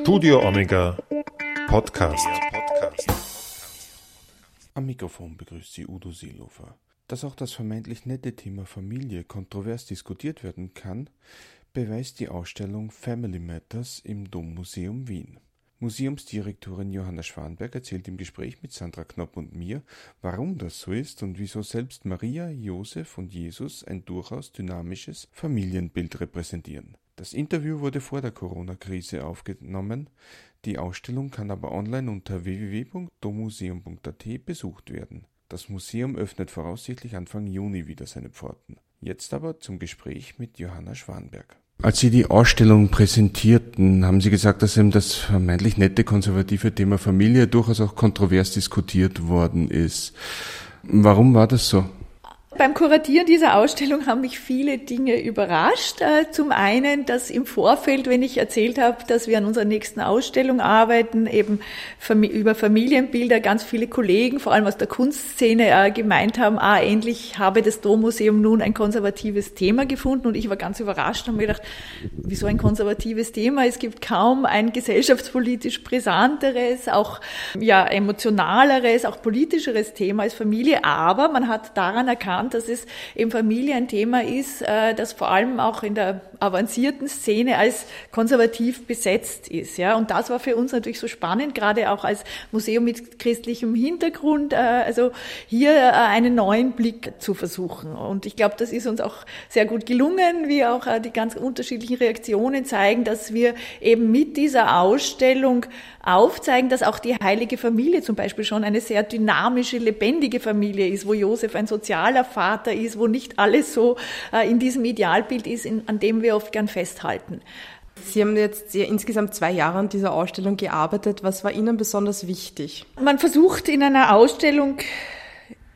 Studio Omega Podcast. Am Mikrofon begrüßt Sie Udo Seelofer. Dass auch das vermeintlich nette Thema Familie kontrovers diskutiert werden kann, beweist die Ausstellung Family Matters im Dommuseum Wien. Museumsdirektorin Johanna Schwanberg erzählt im Gespräch mit Sandra Knopp und mir, warum das so ist und wieso selbst Maria, Josef und Jesus ein durchaus dynamisches Familienbild repräsentieren. Das Interview wurde vor der Corona-Krise aufgenommen, die Ausstellung kann aber online unter www.domuseum.at besucht werden. Das Museum öffnet voraussichtlich Anfang Juni wieder seine Pforten. Jetzt aber zum Gespräch mit Johanna Schwanberg. Als Sie die Ausstellung präsentierten, haben Sie gesagt, dass eben das vermeintlich nette konservative Thema Familie durchaus auch kontrovers diskutiert worden ist. Warum war das so? Beim Kuratieren dieser Ausstellung haben mich viele Dinge überrascht. Äh, zum einen, dass im Vorfeld, wenn ich erzählt habe, dass wir an unserer nächsten Ausstellung arbeiten, eben über Familienbilder, ganz viele Kollegen, vor allem aus der Kunstszene, äh, gemeint haben, ah, endlich habe das Dommuseum nun ein konservatives Thema gefunden. Und ich war ganz überrascht und mir gedacht, wieso ein konservatives Thema? Es gibt kaum ein gesellschaftspolitisch brisanteres, auch ja, emotionaleres, auch politischeres Thema als Familie. Aber man hat daran erkannt, interessant, dass es im Familie ein Thema ist, äh, das vor allem auch in der avancierten Szene als konservativ besetzt ist. Ja, und das war für uns natürlich so spannend, gerade auch als Museum mit christlichem Hintergrund, äh, also hier äh, einen neuen Blick zu versuchen. Und ich glaube, das ist uns auch sehr gut gelungen, wie auch die ganz unterschiedlichen Reaktionen zeigen, dass wir eben mit dieser Ausstellung aufzeigen, dass auch die heilige Familie zum Beispiel schon eine sehr dynamische, lebendige Familie ist, wo Josef ein sozialer Vater ist, wo nicht alles so äh, in diesem Idealbild ist, an dem wir oft gern festhalten. Sie haben jetzt insgesamt zwei Jahre an dieser Ausstellung gearbeitet. Was war Ihnen besonders wichtig? Man versucht in einer Ausstellung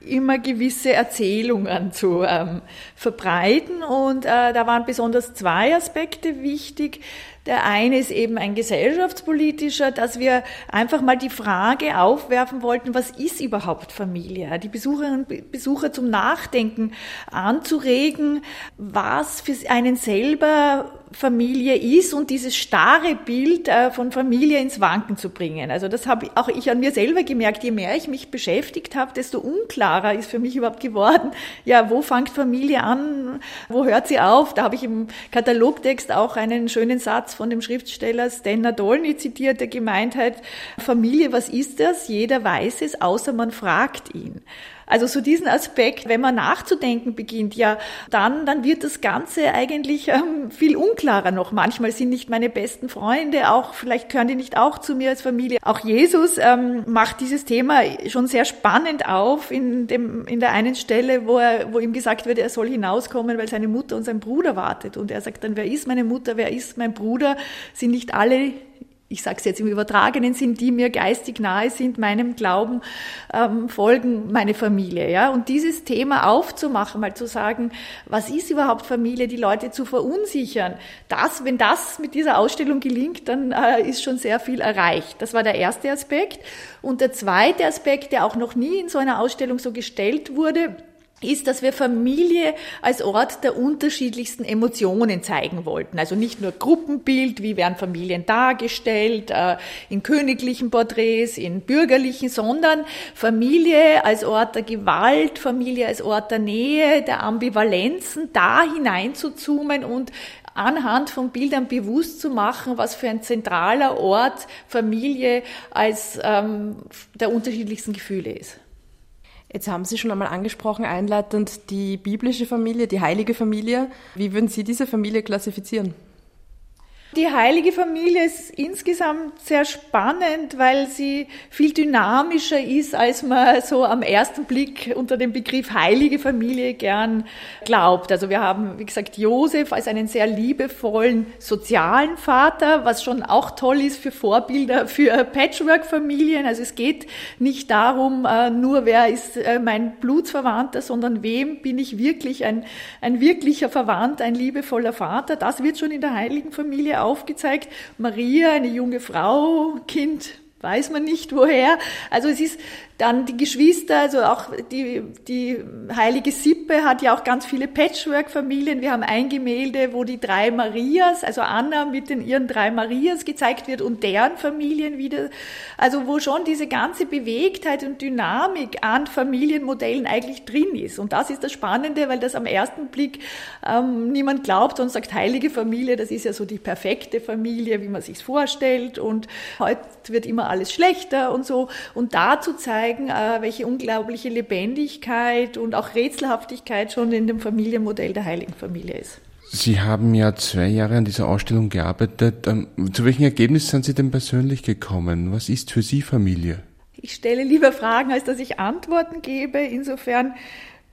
immer gewisse Erzählungen zu ähm, verbreiten und äh, da waren besonders zwei Aspekte wichtig. Der eine ist eben ein gesellschaftspolitischer, dass wir einfach mal die Frage aufwerfen wollten, was ist überhaupt Familie? Die Besucherinnen und Besucher zum Nachdenken anzuregen, was für einen selber Familie ist und dieses starre Bild äh, von Familie ins Wanken zu bringen. Also das habe auch ich an mir selber gemerkt. Je mehr ich mich beschäftigt habe, desto unklarer ist für mich überhaupt geworden, ja, wo fängt Familie an, wo hört sie auf? Da habe ich im Katalogtext auch einen schönen Satz von dem Schriftsteller Stan Nadolny zitiert, der gemeint hat, Familie, was ist das? Jeder weiß es, außer man fragt ihn. Also so diesen Aspekt, wenn man nachzudenken beginnt, ja, dann, dann wird das Ganze eigentlich ähm, viel unklarer noch. Manchmal sind nicht meine besten Freunde, auch vielleicht gehören die nicht auch zu mir als Familie. Auch Jesus ähm, macht dieses Thema schon sehr spannend auf in dem in der einen Stelle, wo er, wo ihm gesagt wird, er soll hinauskommen, weil seine Mutter und sein Bruder wartet. Und er sagt dann, wer ist meine Mutter, wer ist mein Bruder? Sind nicht alle ich sage es jetzt im übertragenen Sinn, die mir geistig nahe sind, meinem Glauben ähm, folgen, meine Familie. Ja? Und dieses Thema aufzumachen, mal zu sagen, was ist überhaupt Familie, die Leute zu verunsichern, das, wenn das mit dieser Ausstellung gelingt, dann äh, ist schon sehr viel erreicht. Das war der erste Aspekt. Und der zweite Aspekt, der auch noch nie in so einer Ausstellung so gestellt wurde, ist, dass wir Familie als Ort der unterschiedlichsten Emotionen zeigen wollten. Also nicht nur Gruppenbild, wie werden Familien dargestellt, äh, in königlichen Porträts, in bürgerlichen, sondern Familie als Ort der Gewalt, Familie als Ort der Nähe, der Ambivalenzen, da hinein zu zoomen und anhand von Bildern bewusst zu machen, was für ein zentraler Ort Familie als ähm, der unterschiedlichsten Gefühle ist. Jetzt haben Sie schon einmal angesprochen, einleitend die biblische Familie, die heilige Familie. Wie würden Sie diese Familie klassifizieren? Die heilige Familie ist insgesamt sehr spannend, weil sie viel dynamischer ist, als man so am ersten Blick unter dem Begriff heilige Familie gern glaubt. Also wir haben, wie gesagt, Josef als einen sehr liebevollen sozialen Vater, was schon auch toll ist für Vorbilder für Patchwork-Familien. Also es geht nicht darum, äh, nur wer ist äh, mein Blutsverwandter, sondern wem bin ich wirklich ein, ein wirklicher Verwandter, ein liebevoller Vater. Das wird schon in der heiligen Familie aufgezeigt. Maria, eine junge Frau, Kind, weiß man nicht woher. Also es ist Dann die Geschwister, also auch die, die heilige Sippe hat ja auch ganz viele Patchwork-Familien. Wir haben ein Gemälde, wo die drei Marias, also Anna mit den ihren drei Marias gezeigt wird und deren Familien wieder. Also wo schon diese ganze Bewegtheit und Dynamik an Familienmodellen eigentlich drin ist. Und das ist das Spannende, weil das am ersten Blick ähm, niemand glaubt und sagt, heilige Familie, das ist ja so die perfekte Familie, wie man sich vorstellt. Und heute wird immer alles schlechter und so. Und da zu zeigen, äh, welche unglaubliche Lebendigkeit und auch Rätselhaftigkeit schon in dem Familienmodell der heiligen Familie ist. Sie haben ja zwei Jahre an dieser Ausstellung gearbeitet. Ähm, zu welchem Ergebnis sind Sie denn persönlich gekommen? Was ist für Sie Familie? Ich stelle lieber Fragen, als dass ich Antworten gebe. Insofern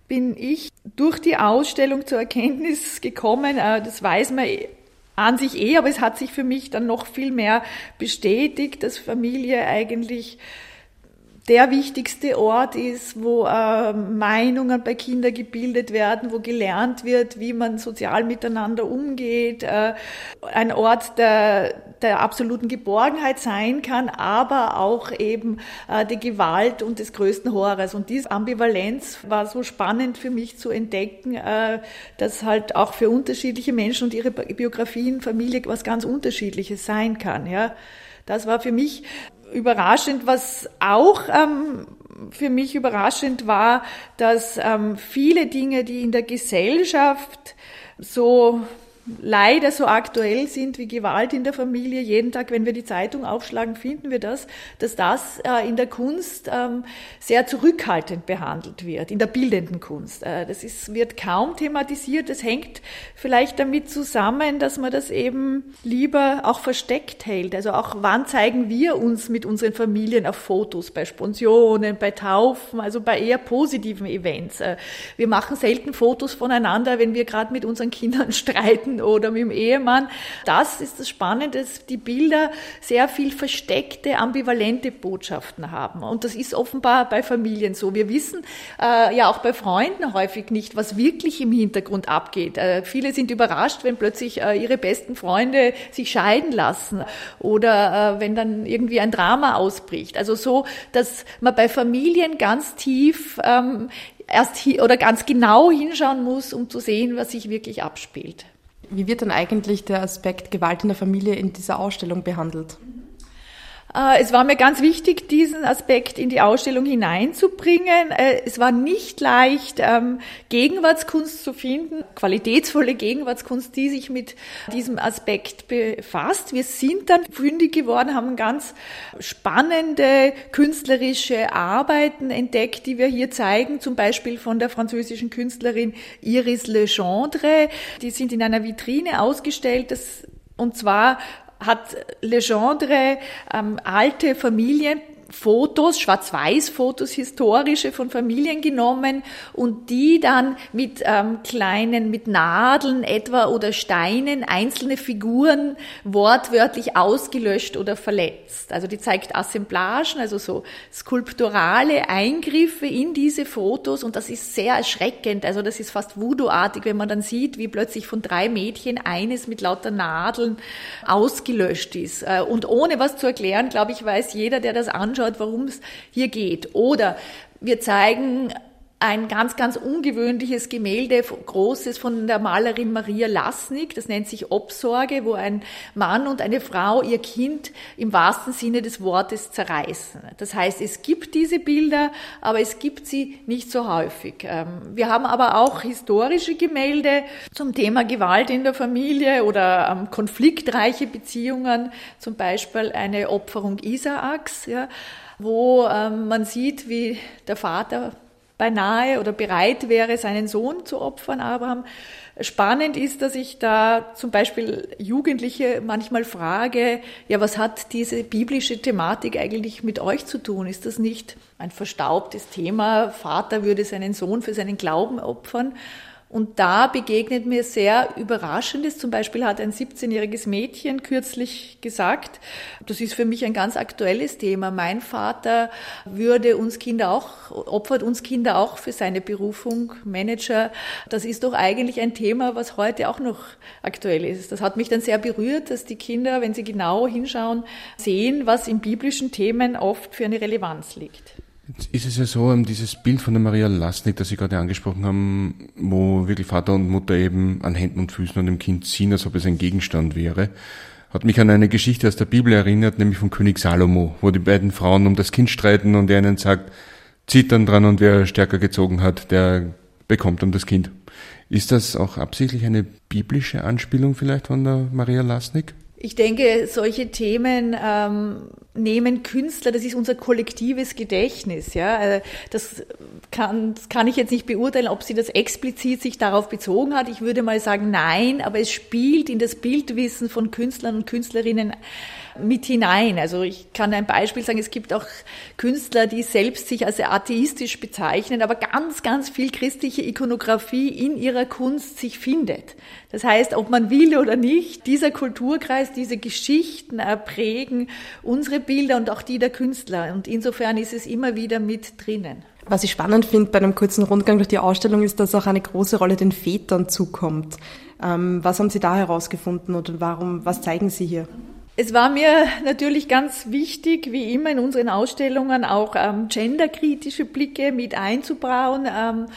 bin ich durch die Ausstellung zur Erkenntnis gekommen, äh, das weiß man an sich eh, aber es hat sich für mich dann noch viel mehr bestätigt, dass Familie eigentlich der wichtigste Ort ist, wo äh, Meinungen bei Kindern gebildet werden, wo gelernt wird, wie man sozial miteinander umgeht, äh, ein Ort der, der absoluten Geborgenheit sein kann, aber auch eben äh, die Gewalt und des größten Horrors. Und diese Ambivalenz war so spannend für mich zu entdecken, äh, dass halt auch für unterschiedliche Menschen und ihre Biografien Familie was ganz Unterschiedliches sein kann. Ja. Das war für mich überraschend. Was auch ähm, für mich überraschend war, dass ähm, viele Dinge, die in der Gesellschaft so leider so aktuell sind wie Gewalt in der Familie. Jeden Tag, wenn wir die Zeitung aufschlagen, finden wir das, dass das äh, in der Kunst ähm, sehr zurückhaltend behandelt wird, in der bildenden Kunst. Äh, das ist, wird kaum thematisiert. Das hängt vielleicht damit zusammen, dass man das eben lieber auch versteckt hält. Also auch wann zeigen wir uns mit unseren Familien auf Fotos, bei Sponsionen, bei Taufen, also bei eher positiven Events. Äh, wir machen selten Fotos voneinander, wenn wir gerade mit unseren Kindern streiten oder mit dem Ehemann. Das ist das Spannende, dass die Bilder sehr viel versteckte, ambivalente Botschaften haben. Und das ist offenbar bei Familien so. Wir wissen äh, ja auch bei Freunden häufig nicht, was wirklich im Hintergrund abgeht. Äh, viele sind überrascht, wenn plötzlich äh, ihre besten Freunde sich scheiden lassen oder äh, wenn dann irgendwie ein Drama ausbricht. Also so, dass man bei Familien ganz tief ähm, erst oder ganz genau hinschauen muss, um zu sehen, was sich wirklich abspielt. Wie wird dann eigentlich der Aspekt Gewalt in der Familie in dieser Ausstellung behandelt? Äh, es war mir ganz wichtig, diesen Aspekt in die Ausstellung hineinzubringen. Äh, es war nicht leicht, ähm, Gegenwartskunst zu finden, qualitätsvolle Gegenwartskunst, die sich mit diesem Aspekt befasst. Wir sind dann fündig geworden, haben ganz spannende künstlerische Arbeiten entdeckt, die wir hier zeigen, zum Beispiel von der französischen Künstlerin Iris Legendre. Die sind in einer Vitrine ausgestellt. Das und zwar hat Legendre ähm, alte Familien Fotos, Schwarz-Weiß-Fotos, historische von Familien genommen und die dann mit ähm, kleinen, mit Nadeln etwa oder Steinen einzelne Figuren wortwörtlich ausgelöscht oder verletzt. Also die zeigt Assemblagen, also so skulpturale Eingriffe in diese Fotos und das ist sehr erschreckend. Also das ist fast Voodoo-artig, wenn man dann sieht, wie plötzlich von drei Mädchen eines mit lauter Nadeln ausgelöscht ist. Äh, und ohne was zu erklären, glaube ich, weiß jeder, der das anschaut, anschaut, worum es hier geht. Oder wir zeigen ein ganz, ganz ungewöhnliches Gemälde, großes von der Malerin Maria Lasnik, das nennt sich Obsorge, wo ein Mann und eine Frau ihr Kind im wahrsten Sinne des Wortes zerreißen. Das heißt, es gibt diese Bilder, aber es gibt sie nicht so häufig. Ähm, wir haben aber auch historische Gemälde zum Thema Gewalt in der Familie oder ähm, konfliktreiche Beziehungen, zum Beispiel eine Opferung Isaaks, ja, wo ähm, man sieht, wie der Vater beinahe oder bereit wäre, seinen Sohn zu opfern, Abraham. Spannend ist, dass ich da zum Beispiel Jugendliche manchmal frage, ja, was hat diese biblische Thematik eigentlich mit euch zu tun? Ist das nicht ein verstaubtes Thema? Vater würde seinen Sohn für seinen Glauben opfern. Und da begegnet mir sehr Überraschendes. Zum Beispiel hat ein 17-jähriges Mädchen kürzlich gesagt, das ist für mich ein ganz aktuelles Thema. Mein Vater würde uns Kinder auch, opfert uns Kinder auch für seine Berufung, Manager. Das ist doch eigentlich ein Thema, was heute auch noch aktuell ist. Das hat mich dann sehr berührt, dass die Kinder, wenn sie genau hinschauen, sehen, was in biblischen Themen oft für eine Relevanz liegt. Jetzt ist es ja so, ähm, dieses Bild von der Maria Lasnik, das Sie gerade angesprochen haben, wo wirklich Vater und Mutter eben an Händen und Füßen und dem Kind ziehen, als ob es ein Gegenstand wäre, hat mich an eine Geschichte aus der Bibel erinnert, nämlich von König Salomo, wo die beiden Frauen um das Kind streiten und er ihnen sagt, zieht dann dran und wer stärker gezogen hat, der bekommt dann das Kind. Ist das auch absichtlich eine biblische Anspielung vielleicht von der Maria Lasnik? Ich denke, solche Themen ähm, nehmen Künstler, das ist unser kollektives Gedächtnis. Ja? Äh, das, kann, das kann ich jetzt nicht beurteilen, ob sie das explizit sich darauf bezogen hat. Ich würde mal sagen, nein, aber es spielt in das Bildwissen von Künstlern und Künstlerinnen mit hinein. Also ich kann ein Beispiel sagen, es gibt auch Künstler, die selbst sich als atheistisch bezeichnen, aber ganz, ganz viel christliche Ikonografie in ihrer Kunst sich findet. Das heißt, ob man will oder nicht, dieser Kulturkreis, diese Geschichten prägen unsere Bilder und auch die der Künstler. Und insofern ist es immer wieder mit drinnen. Was ich spannend finde bei einem kurzen Rundgang durch die Ausstellung ist, dass auch eine große Rolle den Vätern zukommt. Ähm, was haben Sie da herausgefunden oder warum, was zeigen Sie hier? Es war mir natürlich ganz wichtig, wie immer in unseren Ausstellungen auch ähm, genderkritische Blicke mit einzubauen. Ähm,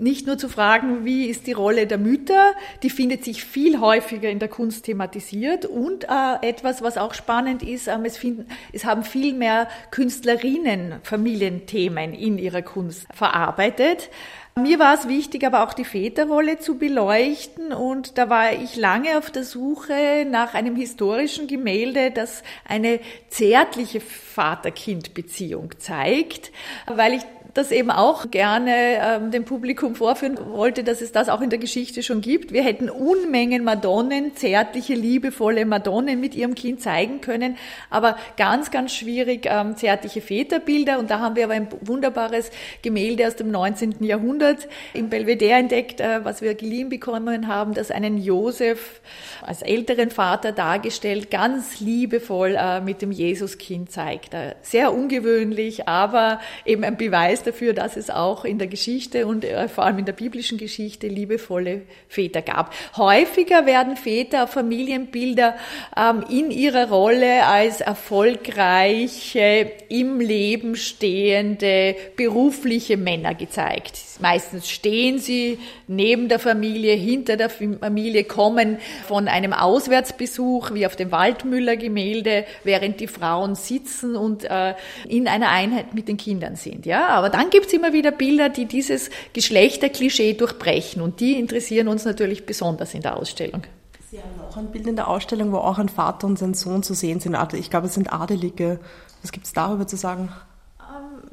nicht nur zu fragen, wie ist die Rolle der Mütter, die findet sich viel häufiger in der Kunst thematisiert und äh, etwas, was auch spannend ist, ähm, es, finden, es haben viel mehr Künstlerinnen Familienthemen in ihrer Kunst verarbeitet. Mir war es wichtig, aber auch die Väterrolle zu beleuchten. Und da war ich lange auf der Suche nach einem historischen Gemälde, das eine zärtliche Vater-Kind-Beziehung zeigt, weil ich das eben auch gerne ähm, dem Publikum vorführen wollte, dass es das auch in der Geschichte schon gibt. Wir hätten Unmengen Madonnen, zärtliche, liebevolle Madonnen mit ihrem Kind zeigen können, aber ganz, ganz schwierig ähm, zärtliche Väterbilder. Und da haben wir aber ein wunderbares Gemälde aus dem 19. Jahrhundert im Belvedere entdeckt, äh, was wir geliehen bekommen haben, das einen Josef als älteren Vater dargestellt, ganz liebevoll äh, mit dem Jesuskind zeigt. Äh, sehr ungewöhnlich, aber eben ein Beweis dafür, dass es auch in der Geschichte und äh, vor allem in der biblischen Geschichte liebevolle Väter gab. Häufiger werden Väter auf Familienbilder ähm, in ihrer Rolle als erfolgreiche, im Leben stehende, berufliche Männer gezeigt. Meistens stehen sie neben der Familie, hinter der Familie, kommen von einem Auswärtsbesuch wie auf dem Waldmüller-Gemälde, während die Frauen sitzen und äh, in einer Einheit mit den Kindern sind. Ja, aber dann gibt's immer wieder Bilder, die dieses Geschlechterklischee durchbrechen und die interessieren uns natürlich besonders in der Ausstellung. Sie haben auch ein Bild in der Ausstellung, wo auch ein Vater und sein Sohn zu sehen sind. Ich glaube, es sind Adelige. Was gibt's darüber zu sagen?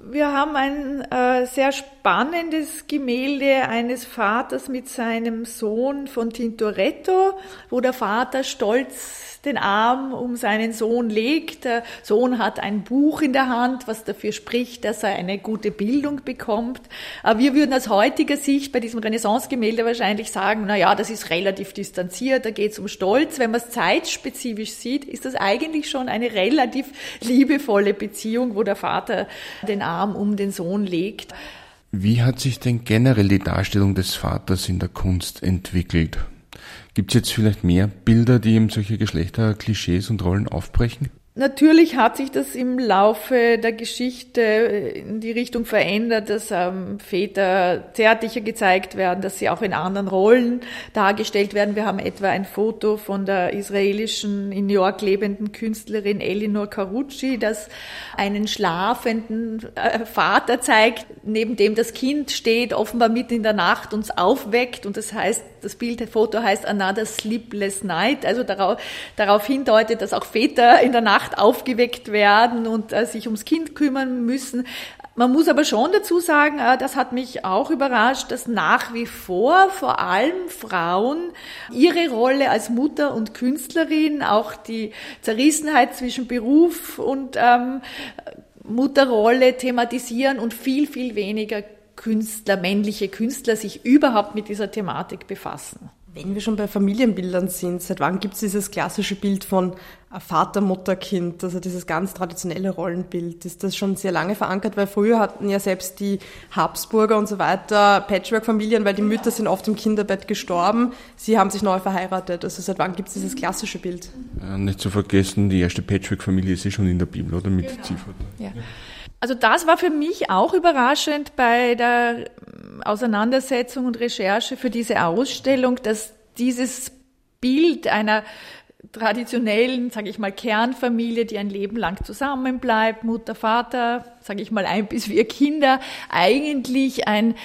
Wir haben ein äh, sehr spannendes Gemälde eines Vaters mit seinem Sohn von Tintoretto, wo der Vater stolz den Arm um seinen Sohn legt. Der Sohn hat ein Buch in der Hand, was dafür spricht, dass er eine gute Bildung bekommt. Aber wir würden aus heutiger Sicht bei diesem Renaissance-Gemälde wahrscheinlich sagen, na ja, das ist relativ distanziert, da geht es um Stolz. Wenn man es zeitspezifisch sieht, ist das eigentlich schon eine relativ liebevolle Beziehung, wo der Vater den Arm um den Sohn legt. Wie hat sich denn generell die Darstellung des Vaters in der Kunst entwickelt? Gibt es jetzt vielleicht mehr Bilder, die eben solche Geschlechterklischees und Rollen aufbrechen? Natürlich hat sich das im Laufe der Geschichte in die Richtung verändert, dass ähm, Väter zärtlicher gezeigt werden, dass sie auch in anderen Rollen dargestellt werden. Wir haben etwa ein Foto von der israelischen in New York lebenden Künstlerin Elinor Carucci, das einen schlafenden äh, Vater zeigt, neben dem das Kind steht, offenbar mitten in der Nacht uns aufweckt und das heißt, das Bild, das Foto heißt Another Sleepless Night, also darauf, darauf hindeutet, dass auch Väter in der Nacht Nacht aufgeweckt werden und äh, sich ums Kind kümmern müssen. Man muss aber schon dazu sagen, äh, das hat mich auch überrascht, dass nach wie vor vor allem Frauen ihre Rolle als Mutter und Künstlerin, auch die Zerrissenheit zwischen Beruf und ähm, Mutterrolle thematisieren und viel, viel weniger Künstler, männliche Künstler sich überhaupt mit dieser Thematik befassen. Wenn wir schon bei Familienbildern sind, seit wann gibt es dieses klassische Bild von Vater, Mutter, Kind, also dieses ganz traditionelle Rollenbild? Ist das schon sehr lange verankert? Weil früher hatten ja selbst die Habsburger und so weiter Patchwork-Familien, weil die Mütter sind oft im Kinderbett gestorben. Sie haben sich neu verheiratet. Also seit wann gibt es dieses klassische Bild? Ja, nicht zu vergessen, die erste Patchwork-Familie ist eh schon in der Bibel, oder? Mit genau. Ja. Also das war für mich auch überraschend bei der Auseinandersetzung und Recherche für diese Ausstellung, dass dieses Bild einer traditionellen, sage ich mal, Kernfamilie, die ein Leben lang zusammenbleibt, Mutter, Vater, sage ich mal, ein bis vier Kinder, eigentlich ein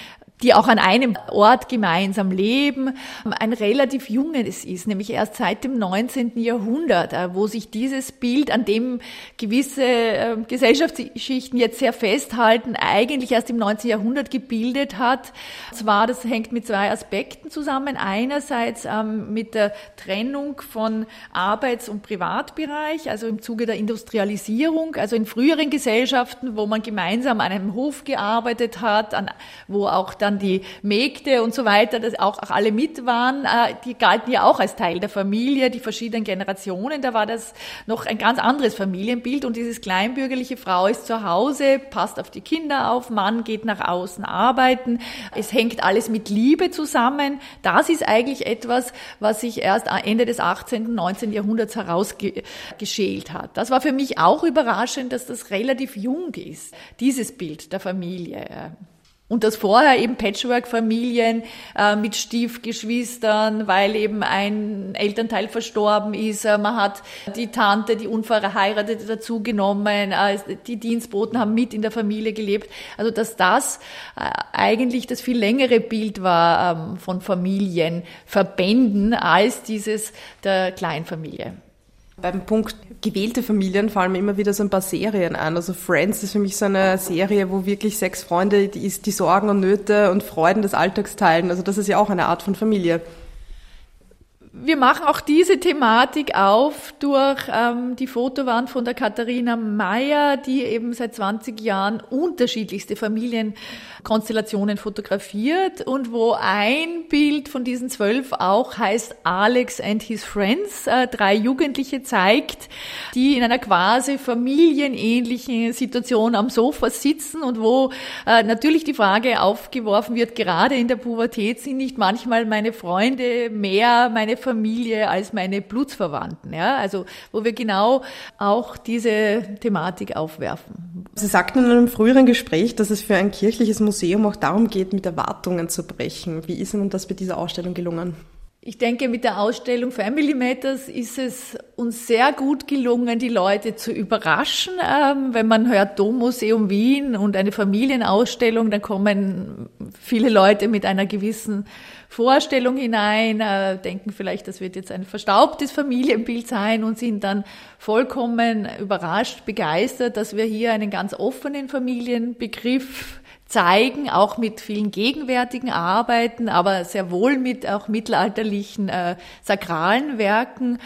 die auch an einem Ort gemeinsam leben, ein relativ junges ist, nämlich erst seit dem 19. Jahrhundert, äh, wo sich dieses Bild, an dem gewisse äh, Gesellschaftsschichten jetzt sehr festhalten, eigentlich erst im 19. Jahrhundert gebildet hat. Zwar, das hängt mit zwei Aspekten zusammen. Einerseits ähm, mit der Trennung von Arbeits- und Privatbereich, also im Zuge der Industrialisierung, also in früheren Gesellschaften, wo man gemeinsam an einem Hof gearbeitet hat, an, wo auch dann die Mägde und so weiter, dass auch, auch alle mit waren, äh, die galten ja auch als Teil der Familie, die verschiedenen Generationen, da war das noch ein ganz anderes Familienbild und dieses kleinbürgerliche Frau ist zu Hause, passt auf die Kinder auf, Mann geht nach außen arbeiten, es hängt alles mit Liebe zusammen. Das ist eigentlich etwas, was sich erst Ende des 18., 19. Jahrhunderts herausgeschält hat. Das war für mich auch überraschend, dass das relativ jung ist, dieses Bild der Familie. Und das vorher eben Patchwork-Familien äh, mit Stiefgeschwistern, weil eben ein Elternteil verstorben ist. Äh, man hat die Tante, die Unverheiratete dazugenommen. Äh, die Dienstboten haben mit in der Familie gelebt. Also dass das äh, eigentlich das viel längere Bild war ähm, von Familienverbänden als dieses der Kleinfamilie. Beim Punkt gewählte Familien fallen mir immer wieder so ein paar Serien an. Also Friends ist für mich so eine Serie, wo wirklich sechs Freunde die, die Sorgen und Nöte und Freuden des Alltags teilen. Also das ist ja auch eine Art von Familie wir machen auch diese Thematik auf durch ähm, die Fotowand von der Katharina Meyer, die eben seit 20 Jahren unterschiedlichste Familienkonstellationen fotografiert und wo ein Bild von diesen zwölf auch heißt Alex and his Friends, äh, drei Jugendliche zeigt, die in einer quasi familienähnlichen Situation am Sofa sitzen und wo äh, natürlich die Frage aufgeworfen wird, gerade in der Pubertät sind nicht manchmal meine Freunde mehr meine Familie als meine Blutsverwandten. Ja? Also wo wir genau auch diese Thematik aufwerfen. Sie sagten in einem früheren Gespräch, dass es für ein kirchliches Museum auch darum geht, mit Erwartungen zu brechen. Wie ist Ihnen das bei dieser Ausstellung gelungen? Ich denke, mit der Ausstellung Family Matters ist es uns sehr gut gelungen, die Leute zu überraschen. Ähm, wenn man hört Dommuseum Wien und eine Familienausstellung, dann kommen viele Leute mit einer gewissen Vorstellung hinein, äh, denken vielleicht, das wird jetzt ein verstaubtes Familienbild sein und sind dann vollkommen überrascht, begeistert, dass wir hier einen ganz offenen Familienbegriff zeigen, auch mit vielen gegenwärtigen Arbeiten, aber sehr wohl mit auch mittelalterlichen äh, sakralen Werken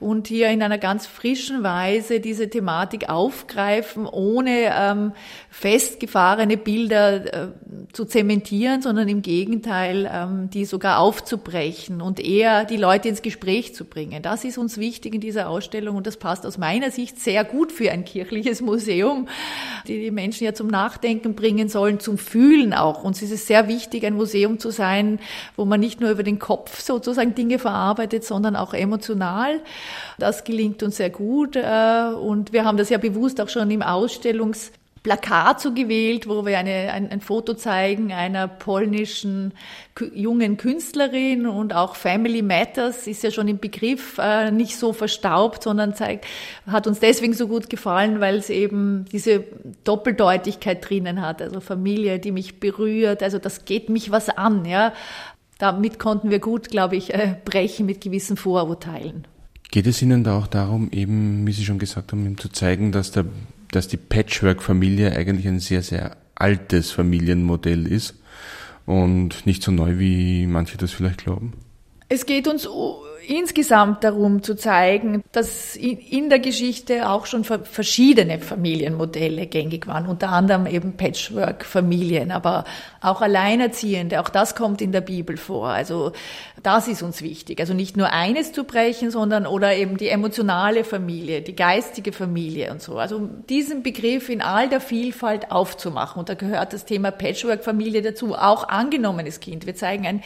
und hier in einer ganz frischen Weise diese Thematik aufgreifen, ohne ähm, festgefahrene Bilder äh, zu zementieren, sondern im Gegenteil, ähm, die sogar aufzubrechen und eher die Leute ins Gespräch zu bringen. Das ist uns wichtig in dieser Ausstellung und das passt aus meiner Sicht sehr gut für ein kirchliches Museum, die die Menschen ja zum Nachdenken bringen sollen, zum Fühlen auch. Uns ist es sehr wichtig, ein Museum zu sein, wo man nicht nur über den Kopf sozusagen Dinge verarbeitet, sondern auch emotional. Das gelingt uns sehr gut äh, und wir haben das ja bewusst auch schon im Ausstellungs Plakat so gewählt, wo wir eine, ein, ein Foto zeigen einer polnischen jungen Künstlerin und auch Family Matters ist ja schon im Begriff äh, nicht so verstaubt, sondern zeigt, hat uns deswegen so gut gefallen, weil es eben diese Doppeldeutigkeit drinnen hat, also Familie, die mich berührt, also das geht mich was an, ja. Damit konnten wir gut, glaube ich, äh, brechen mit gewissen Vorurteilen. Geht es Ihnen da auch darum, eben, wie Sie schon gesagt haben, zu zeigen, dass, der, dass die Patchwork-Familie eigentlich ein sehr, sehr altes Familienmodell ist und nicht so neu, wie manche das vielleicht glauben? Es geht uns insgesamt darum zu zeigen, dass in der Geschichte auch schon verschiedene Familienmodelle gängig waren, unter anderem eben Patchwork-Familien, aber auch Alleinerziehende, auch das kommt in der Bibel vor. Also das ist uns wichtig. Also nicht nur eines zu brechen, sondern oder eben die emotionale Familie, die geistige Familie und so. Also diesen Begriff in all der Vielfalt aufzumachen. Und da gehört das Thema Patchwork-Familie dazu, auch angenommenes Kind. Wir zeigen ein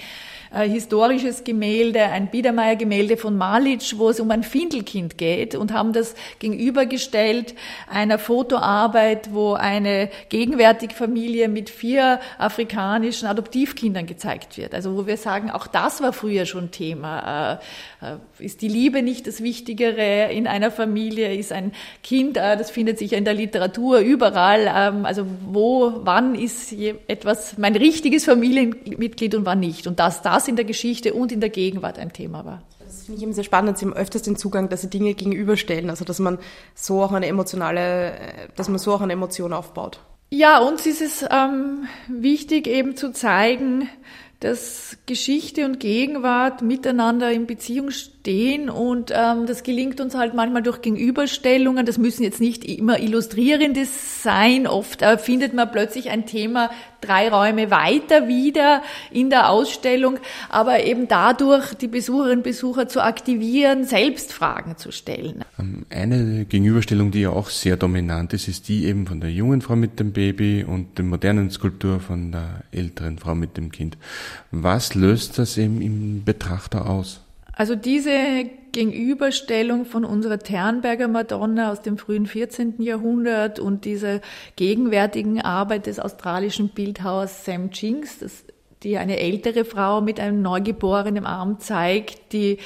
äh, historisches Gemälde, ein Biedermeier-Gemälde, Gemälde von Malic, wo es um ein Findelkind geht und haben das gegenübergestellt einer Fotoarbeit, wo eine gegenwärtige Familie mit vier afrikanischen Adoptivkindern gezeigt wird. Also wo wir sagen, auch das war früher schon Thema. Äh, äh, ist die Liebe nicht das Wichtigere in einer Familie? Ist ein Kind, äh, das findet sich ja in der Literatur überall. Ähm, also wo, wann ist etwas mein richtiges Familienmitglied und wann nicht? Und dass das in der Geschichte und in der Gegenwart ein Thema war. Das finde ich eben sehr spannend. Sie haben öfters den Zugang, dass sie Dinge gegenüberstellen, also dass man so auch eine emotionale, dass man so auch eine Emotion aufbaut. Ja, uns ist es ähm, wichtig, eben zu zeigen, dass Geschichte und Gegenwart miteinander in Beziehung stehen und ähm, das gelingt uns halt manchmal durch Gegenüberstellungen. Das müssen jetzt nicht immer illustrierendes sein. Oft äh, findet man plötzlich ein Thema drei Räume weiter wieder in der Ausstellung, aber eben dadurch die Besucherinnen und Besucher zu aktivieren, selbst Fragen zu stellen. Ähm, eine Gegenüberstellung, die ja auch sehr dominant ist, ist die eben von der jungen Frau mit dem Baby und der modernen Skulptur von der älteren Frau mit dem Kind. Was löst das eben im Betrachter aus? Also diese Gegenüberstellung von unserer Ternberger Madonna aus dem frühen 14. Jahrhundert und dieser gegenwärtigen Arbeit des australischen Bildhauers Sam Jinks, das, die eine ältere Frau mit einem Neugeborenen Arm zeigt, die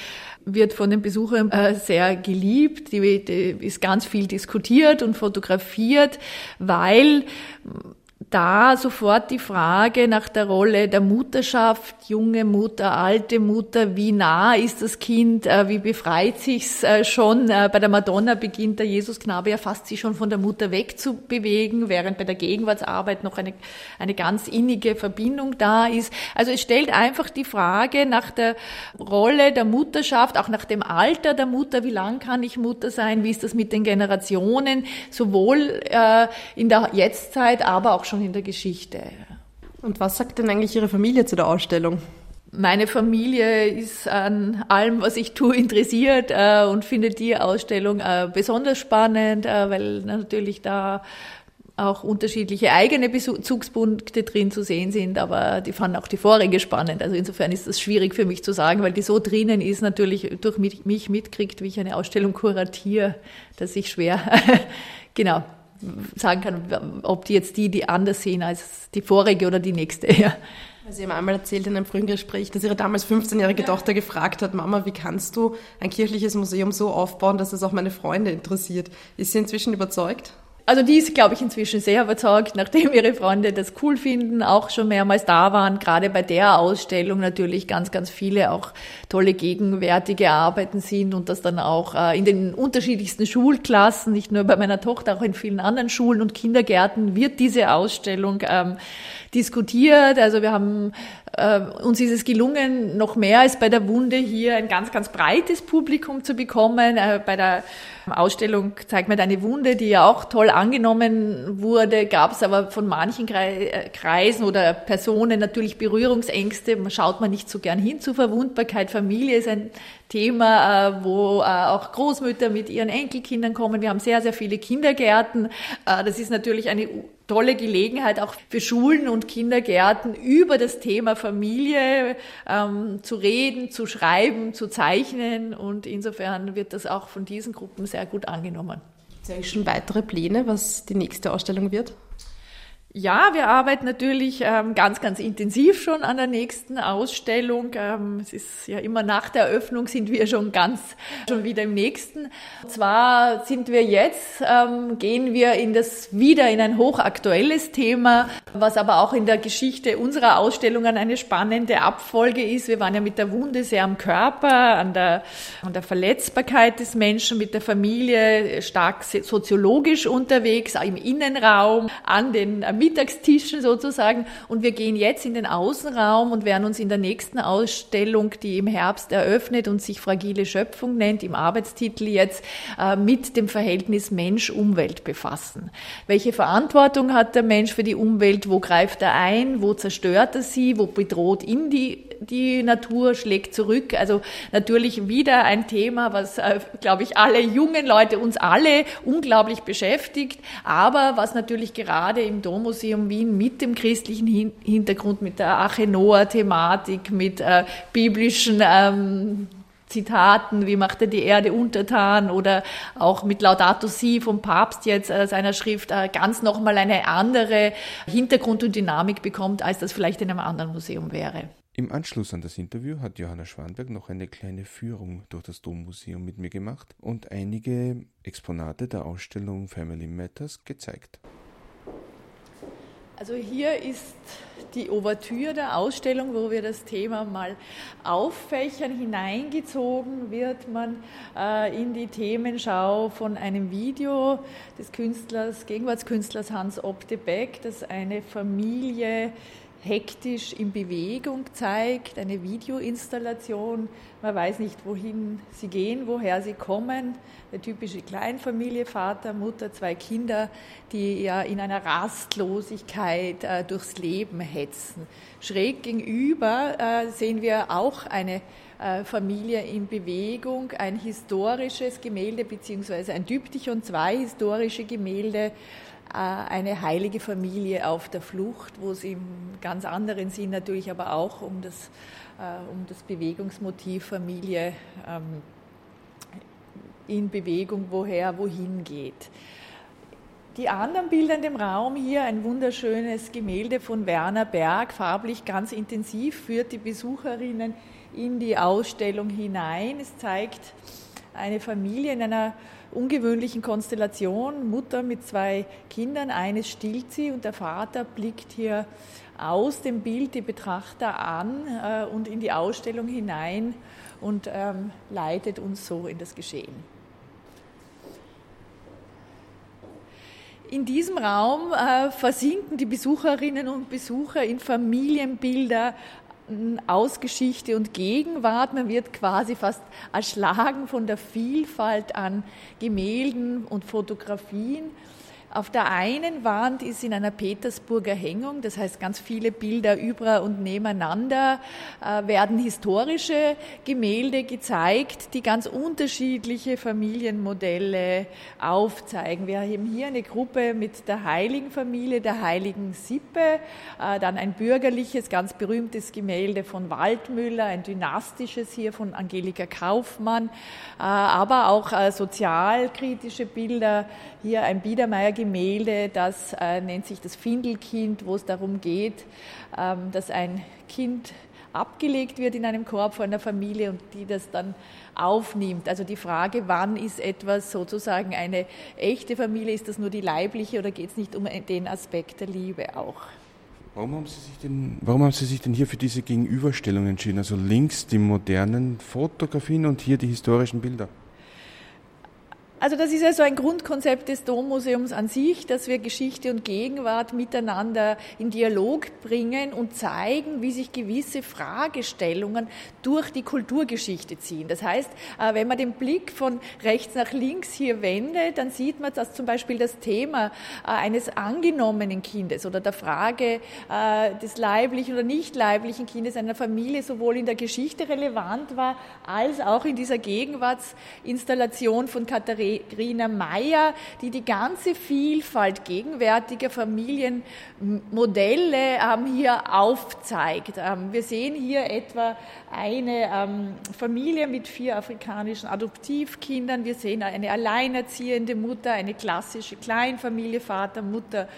wird von den Besuchern äh, sehr geliebt, die, die ist ganz viel diskutiert und fotografiert, weil da sofort die Frage nach der Rolle der Mutterschaft, junge Mutter, alte Mutter, wie nah ist das Kind, äh, wie befreit sich's äh, schon. Äh, bei der Madonna beginnt der Jesusknabe ja fast sich schon von der Mutter wegzubewegen, während bei der Gegenwartsarbeit noch eine, eine ganz innige Verbindung da ist. Also es stellt einfach die Frage nach der Rolle der Mutterschaft, auch nach dem Alter der Mutter, wie lang kann ich Mutter sein, wie ist das mit den Generationen, sowohl in der Jetztzeit, aber auch schon in der Geschichte. Und was sagt denn eigentlich Ihre Familie zu der Ausstellung? Meine Familie ist an allem, was ich tue, interessiert äh, und findet die Ausstellung äh, besonders spannend, äh, weil natürlich da auch unterschiedliche eigene Bezugspunkte drin zu sehen sind, aber die fanden auch die vorige spannend. Also insofern ist das schwierig für mich zu sagen, weil die so drinnen ist, natürlich durch mich mitkriegt, wie ich eine Ausstellung kuratiere, dass ich schwer, genau, sagen kann, ob die jetzt die, die anders sehen als die vorige oder die nächste. Ja. Sie haben einmal erzählt in einem frühen Gespräch, dass Ihre damals 15-jährige ja. Tochter gefragt hat, Mama, wie kannst du ein kirchliches Museum so aufbauen, dass es auch meine Freunde interessiert? Ist sie inzwischen überzeugt? Also die ist, glaube ich, inzwischen sehr überzeugt, nachdem ihre Freunde das cool finden, auch schon mehrmals da waren. Gerade bei der Ausstellung natürlich ganz, ganz viele auch tolle gegenwärtige Arbeiten sind und das dann auch äh, in den unterschiedlichsten Schulklassen, nicht nur bei meiner Tochter, auch in vielen anderen Schulen und Kindergärten wird diese Ausstellung ähm, diskutiert. Also wir haben äh, uns ist es gelungen, noch mehr als bei der Wunde hier ein ganz, ganz breites Publikum zu bekommen. Äh, bei der Ausstellung zeigt mir deine Wunde, die ja auch toll angenommen wurde, gab es aber von manchen äh, Kreisen oder Personen natürlich Berührungsängste. Man schaut man nicht so gern hin zur Verwundbarkeit. Familie ist ein Thema, äh, wo äh, auch Großmütter mit ihren Enkelkindern kommen. Wir haben sehr, sehr viele Kindergärten. Das ist natürlich eine tolle Gelegenheit auch für Schulen und Kindergärten über das Thema Familie ähm, zu reden, zu schreiben, zu zeichnen und insofern wird das auch von diesen Gruppen sehr gut angenommen. Eigentlich schon weitere Pläne, was die nächste Ausstellung wird? Ja, wir arbeiten natürlich ähm, ganz, ganz intensiv schon an der nächsten Ausstellung. Ähm, es ist ja immer nach der Eröffnung sind wir schon ganz, schon wieder im nächsten. Und zwar sind wir jetzt, ähm, gehen wir in das, wieder in ein hochaktuelles Thema, was aber auch in der Geschichte unserer Ausstellungen eine spannende Abfolge ist. Wir waren ja mit der Wunde sehr am Körper, an der, an der Verletzbarkeit des Menschen, mit der Familie stark soziologisch unterwegs, im Innenraum, an den Mittagstischen sozusagen. Und wir gehen jetzt in den Außenraum und werden uns in der nächsten Ausstellung, die im Herbst eröffnet und sich Fragile Schöpfung nennt, im Arbeitstitel jetzt, äh, mit dem Verhältnis Mensch-Umwelt befassen. Welche Verantwortung hat der Mensch für die Umwelt? Wo greift er ein? Wo zerstört er sie? Wo bedroht ihn die, die Natur? Schlägt zurück? Also natürlich wieder ein Thema, was, äh, glaube ich, alle jungen Leute, uns alle unglaublich beschäftigt, aber was natürlich gerade im Domus Museum Wien mit dem christlichen Hintergrund, mit der Ache Noah-Thematik, mit äh, biblischen ähm, Zitaten, wie macht er die Erde untertan oder auch mit Laudato Si vom Papst jetzt äh, seiner Schrift äh, ganz nochmal eine andere Hintergrund und Dynamik bekommt, als das vielleicht in einem anderen Museum wäre. Im Anschluss an das Interview hat Johanna Schwanberg noch eine kleine Führung durch das Dommuseum mit mir gemacht und einige Exponate der Ausstellung Family Matters gezeigt. Also hier ist die Ouvertüre der Ausstellung, wo wir das Thema mal auffächern. Hineingezogen wird man äh, in die Themenschau von einem Video des Künstlers, Gegenwartskünstlers Hans Optebeck, das eine Familie hektisch in Bewegung zeigt, eine Videoinstallation. Man weiß nicht, wohin sie gehen, woher sie kommen. Eine typische Kleinfamilie, Vater, Mutter, zwei Kinder, die ja in einer Rastlosigkeit äh, durchs Leben hetzen. Schräg gegenüber äh, sehen wir auch eine äh, Familie in Bewegung, ein historisches Gemälde beziehungsweise ein Düptych und zwei historische Gemälde eine heilige Familie auf der Flucht, wo es im ganz anderen Sinn natürlich aber auch um das, äh, um das Bewegungsmotiv Familie ähm, in Bewegung, woher, wohin geht. Die anderen Bilder in dem Raum hier, ein wunderschönes Gemälde von Werner Berg, farblich ganz intensiv, führt die Besucherinnen in die Ausstellung hinein. Es zeigt eine Familie in einer ungewöhnlichen Konstellation. Mutter mit zwei Kindern, eines stillt sie und der Vater blickt hier aus dem Bild die Betrachter an äh, und in die Ausstellung hinein und ähm, leitet uns so in das Geschehen. In diesem Raum äh, versinken die Besucherinnen und Besucher in Familienbilder aus Geschichte und Gegenwart. Man wird quasi fast erschlagen von der Vielfalt an Gemälden und Fotografien. Auf der einen Wand ist in einer Petersburger Hängung, das heißt ganz viele Bilder über und nebeneinander, äh, werden historische Gemälde gezeigt, die ganz unterschiedliche Familienmodelle aufzeigen. Wir haben hier eine Gruppe mit der heiligen Familie, der heiligen Sippe, äh, dann ein bürgerliches, ganz berühmtes Gemälde von Waldmüller, ein dynastisches hier von Angelika Kaufmann, äh, aber auch sozialkritische Bilder, hier ein Biedermeier-Gemälde, Gemälde, das äh, nennt sich das Findelkind, wo es darum geht, ähm, dass ein Kind abgelegt wird in einem Korb von einer Familie und die das dann aufnimmt. Also die Frage, wann ist etwas sozusagen eine echte Familie, ist das nur die leibliche oder geht es nicht um den Aspekt der Liebe auch? Warum haben, Sie sich denn, warum haben Sie sich denn hier für diese Gegenüberstellung entschieden? Also links die modernen Fotografien und hier die historischen Bilder? Also das ist ja so ein Grundkonzept des Dommuseums an sich, dass wir Geschichte und Gegenwart miteinander in Dialog bringen und zeigen, wie sich gewisse Fragestellungen durch die Kulturgeschichte ziehen. Das heißt, äh, wenn man den Blick von rechts nach links hier wendet, dann sieht man, dass zum Beispiel das Thema äh, eines angenommenen Kindes oder der Frage äh, des leiblichen oder nicht leiblichen Kindes einer Familie sowohl in der Geschichte relevant war, als auch in dieser Gegenwartsinstallation von Katharina Griner Meyer, die die ganze Vielfalt gegenwärtiger Familienmodelle ähm, hier aufzeigt. Ähm, wir sehen hier etwa eine ähm, Familie mit vier afrikanischen Adoptivkindern. Wir sehen eine alleinerziehende Mutter, eine klassische Kleinfamilie, Vater, Mutter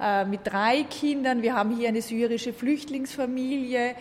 äh, mit drei Kindern. Wir haben hier eine syrische Flüchtlingsfamilie. Äh,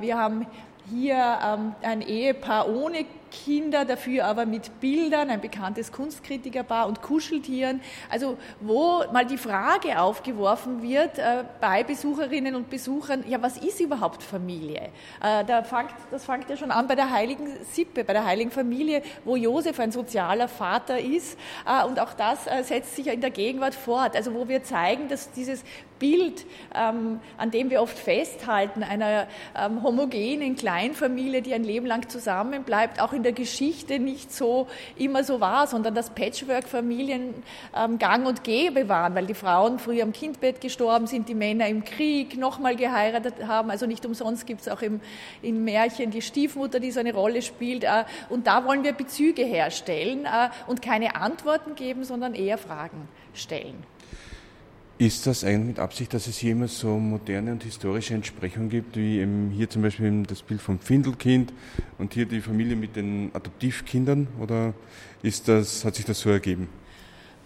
wir haben hier ähm, ein Ehepaar ohne Kinder, dafür aber mit Bildern, ein bekanntes Kunstkritikerpaar und Kuscheltieren. Also wo mal die Frage aufgeworfen wird äh, bei Besucherinnen und Besuchern, ja, was ist überhaupt Familie? Äh, da fängt, das fängt ja schon an bei der heiligen Sippe, bei der heiligen Familie, wo Josef ein sozialer Vater ist. Äh, und auch das äh, setzt sich ja in der Gegenwart fort. Also wo wir zeigen, dass dieses Bild, ähm, an dem wir oft festhalten, einer ähm, homogenen Kleinfamilie, die ein Leben lang zusammenbleibt, auch in der Geschichte nicht so immer so war, sondern dass Patchwork-Familien ähm, gang und gäbe waren, weil die Frauen früh am Kindbett gestorben sind, die Männer im Krieg nochmal geheiratet haben. Also nicht umsonst gibt es auch im, im Märchen die Stiefmutter, die so eine Rolle spielt. Äh, und da wollen wir Bezüge herstellen äh, und keine Antworten geben, sondern eher Fragen stellen. Ist das eigentlich mit Absicht, dass es hier immer so moderne und historische Entsprechungen gibt, wie eben hier zum Beispiel das Bild vom Findelkind und hier die Familie mit den Adoptivkindern? Oder ist das, hat sich das so ergeben?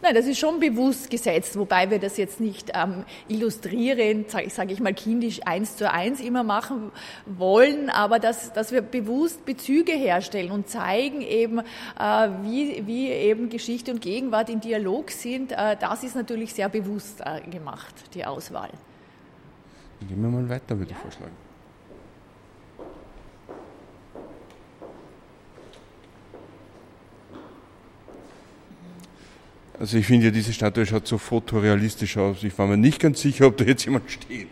Nein, das ist schon bewusst gesetzt, wobei wir das jetzt nicht ähm, illustrierend, sage sag ich mal, kindisch eins zu eins immer machen wollen, aber dass, dass wir bewusst Bezüge herstellen und zeigen eben, äh, wie, wie eben Geschichte und Gegenwart in Dialog sind, äh, das ist natürlich sehr bewusst äh, gemacht, die Auswahl. Gehen wir mal weiter, würde ja. ich vorschlagen. Also ich finde ja, diese Statue schaut so fotorealistisch aus. Ich war mir nicht ganz sicher, ob da jetzt jemand steht.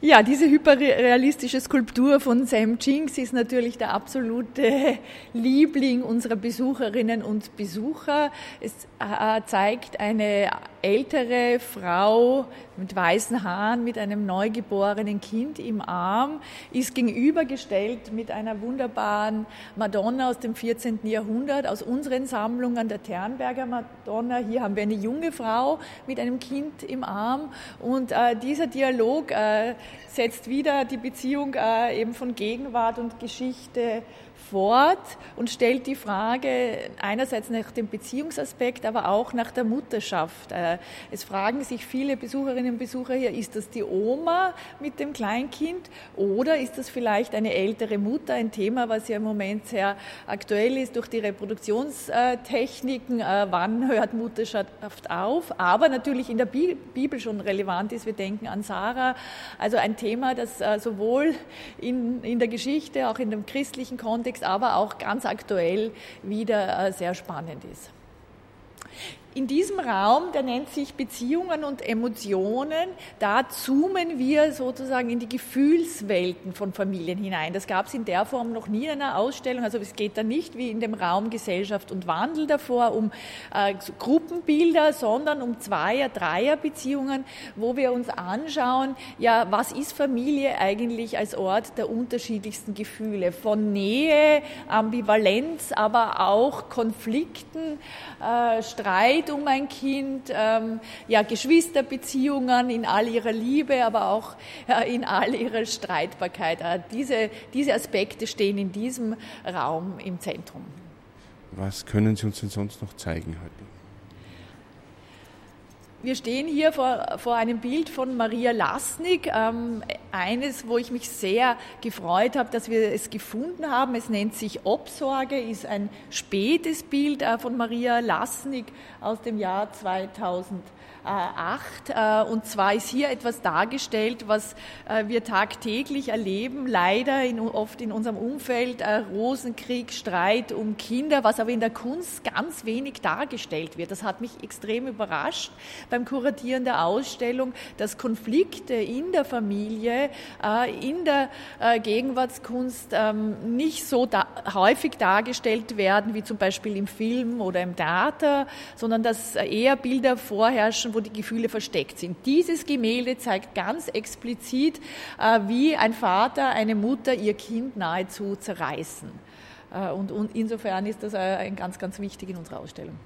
Ja, diese hyperrealistische Skulptur von Sam Jinx ist natürlich der absolute Liebling unserer Besucherinnen und Besucher. Es äh, zeigt eine ältere Frau mit weißen Haaren, mit einem neugeborenen Kind im Arm, ist gegenübergestellt mit einer wunderbaren Madonna aus dem 14. Jahrhundert, aus unseren Sammlungen, der Ternberger Madonna. Hier haben wir eine junge Frau mit einem Kind im Arm und äh, dieser Dialog äh, setzt wieder die Beziehung äh, eben von Gegenwart und Geschichte fort und stellt die Frage einerseits nach dem Beziehungsaspekt, aber auch nach der Mutterschaft. Äh, es fragen sich viele Besucherinnen und Besucher hier, ist das die Oma mit dem Kleinkind oder ist das vielleicht eine ältere Mutter, ein Thema, was ja im Moment sehr aktuell ist durch die Reproduktionstechniken, äh, wann hört Mutterschaft auf, aber natürlich in der Bibel schon relevant ist. Wir denken an Sarah, also ein Thema, das äh, sowohl in, in der Geschichte, auch in dem christlichen Kontext, aber auch ganz aktuell wieder äh, sehr spannend ist. In diesem Raum, der nennt sich Beziehungen und Emotionen, da zoomen wir sozusagen in die Gefühlswelten von Familien hinein. Das gab es in der Form noch nie in einer Ausstellung. Also es geht da nicht wie in dem Raum Gesellschaft und Wandel davor um äh, Gruppenbilder, sondern um Zweier-, Dreier-Beziehungen, wo wir uns anschauen, ja, was ist Familie eigentlich als Ort der unterschiedlichsten Gefühle? Von Nähe, Ambivalenz, aber auch Konflikten, äh, Streit, Streit um ein Kind, ähm, ja, Geschwisterbeziehungen in all ihrer Liebe, aber auch äh, in all ihrer Streitbarkeit. Äh, diese, diese Aspekte stehen in diesem Raum im Zentrum. Was können Sie uns denn sonst noch zeigen heute? Wir stehen hier vor, vor einem Bild von Maria Lasnik, ähm, eines, wo ich mich sehr gefreut habe, dass wir es gefunden haben. Es nennt sich Obsorge, ist ein spätes Bild äh, von Maria Lasnik aus dem Jahr 2000. 8. Äh, und zwar ist hier etwas dargestellt, was äh, wir tagtäglich erleben, leider in, oft in unserem Umfeld, äh, Rosenkrieg, Streit um Kinder, was aber in der Kunst ganz wenig dargestellt wird. Das hat mich extrem überrascht beim Kuratieren der Ausstellung, dass Konflikte in der Familie, in der Gegenwartskunst ähm, nicht so da, häufig dargestellt werden, wie zum Beispiel im Film oder im Theater, sondern dass eher Bilder vorherrschen, wo die Gefühle versteckt sind. Dieses Gemälde zeigt ganz explizit, äh, wie ein Vater, eine Mutter ihr Kind nahezu zerreißen. Äh, und, insofern ist das äh, ganz, ganz wichtig in unserer Ausstellung.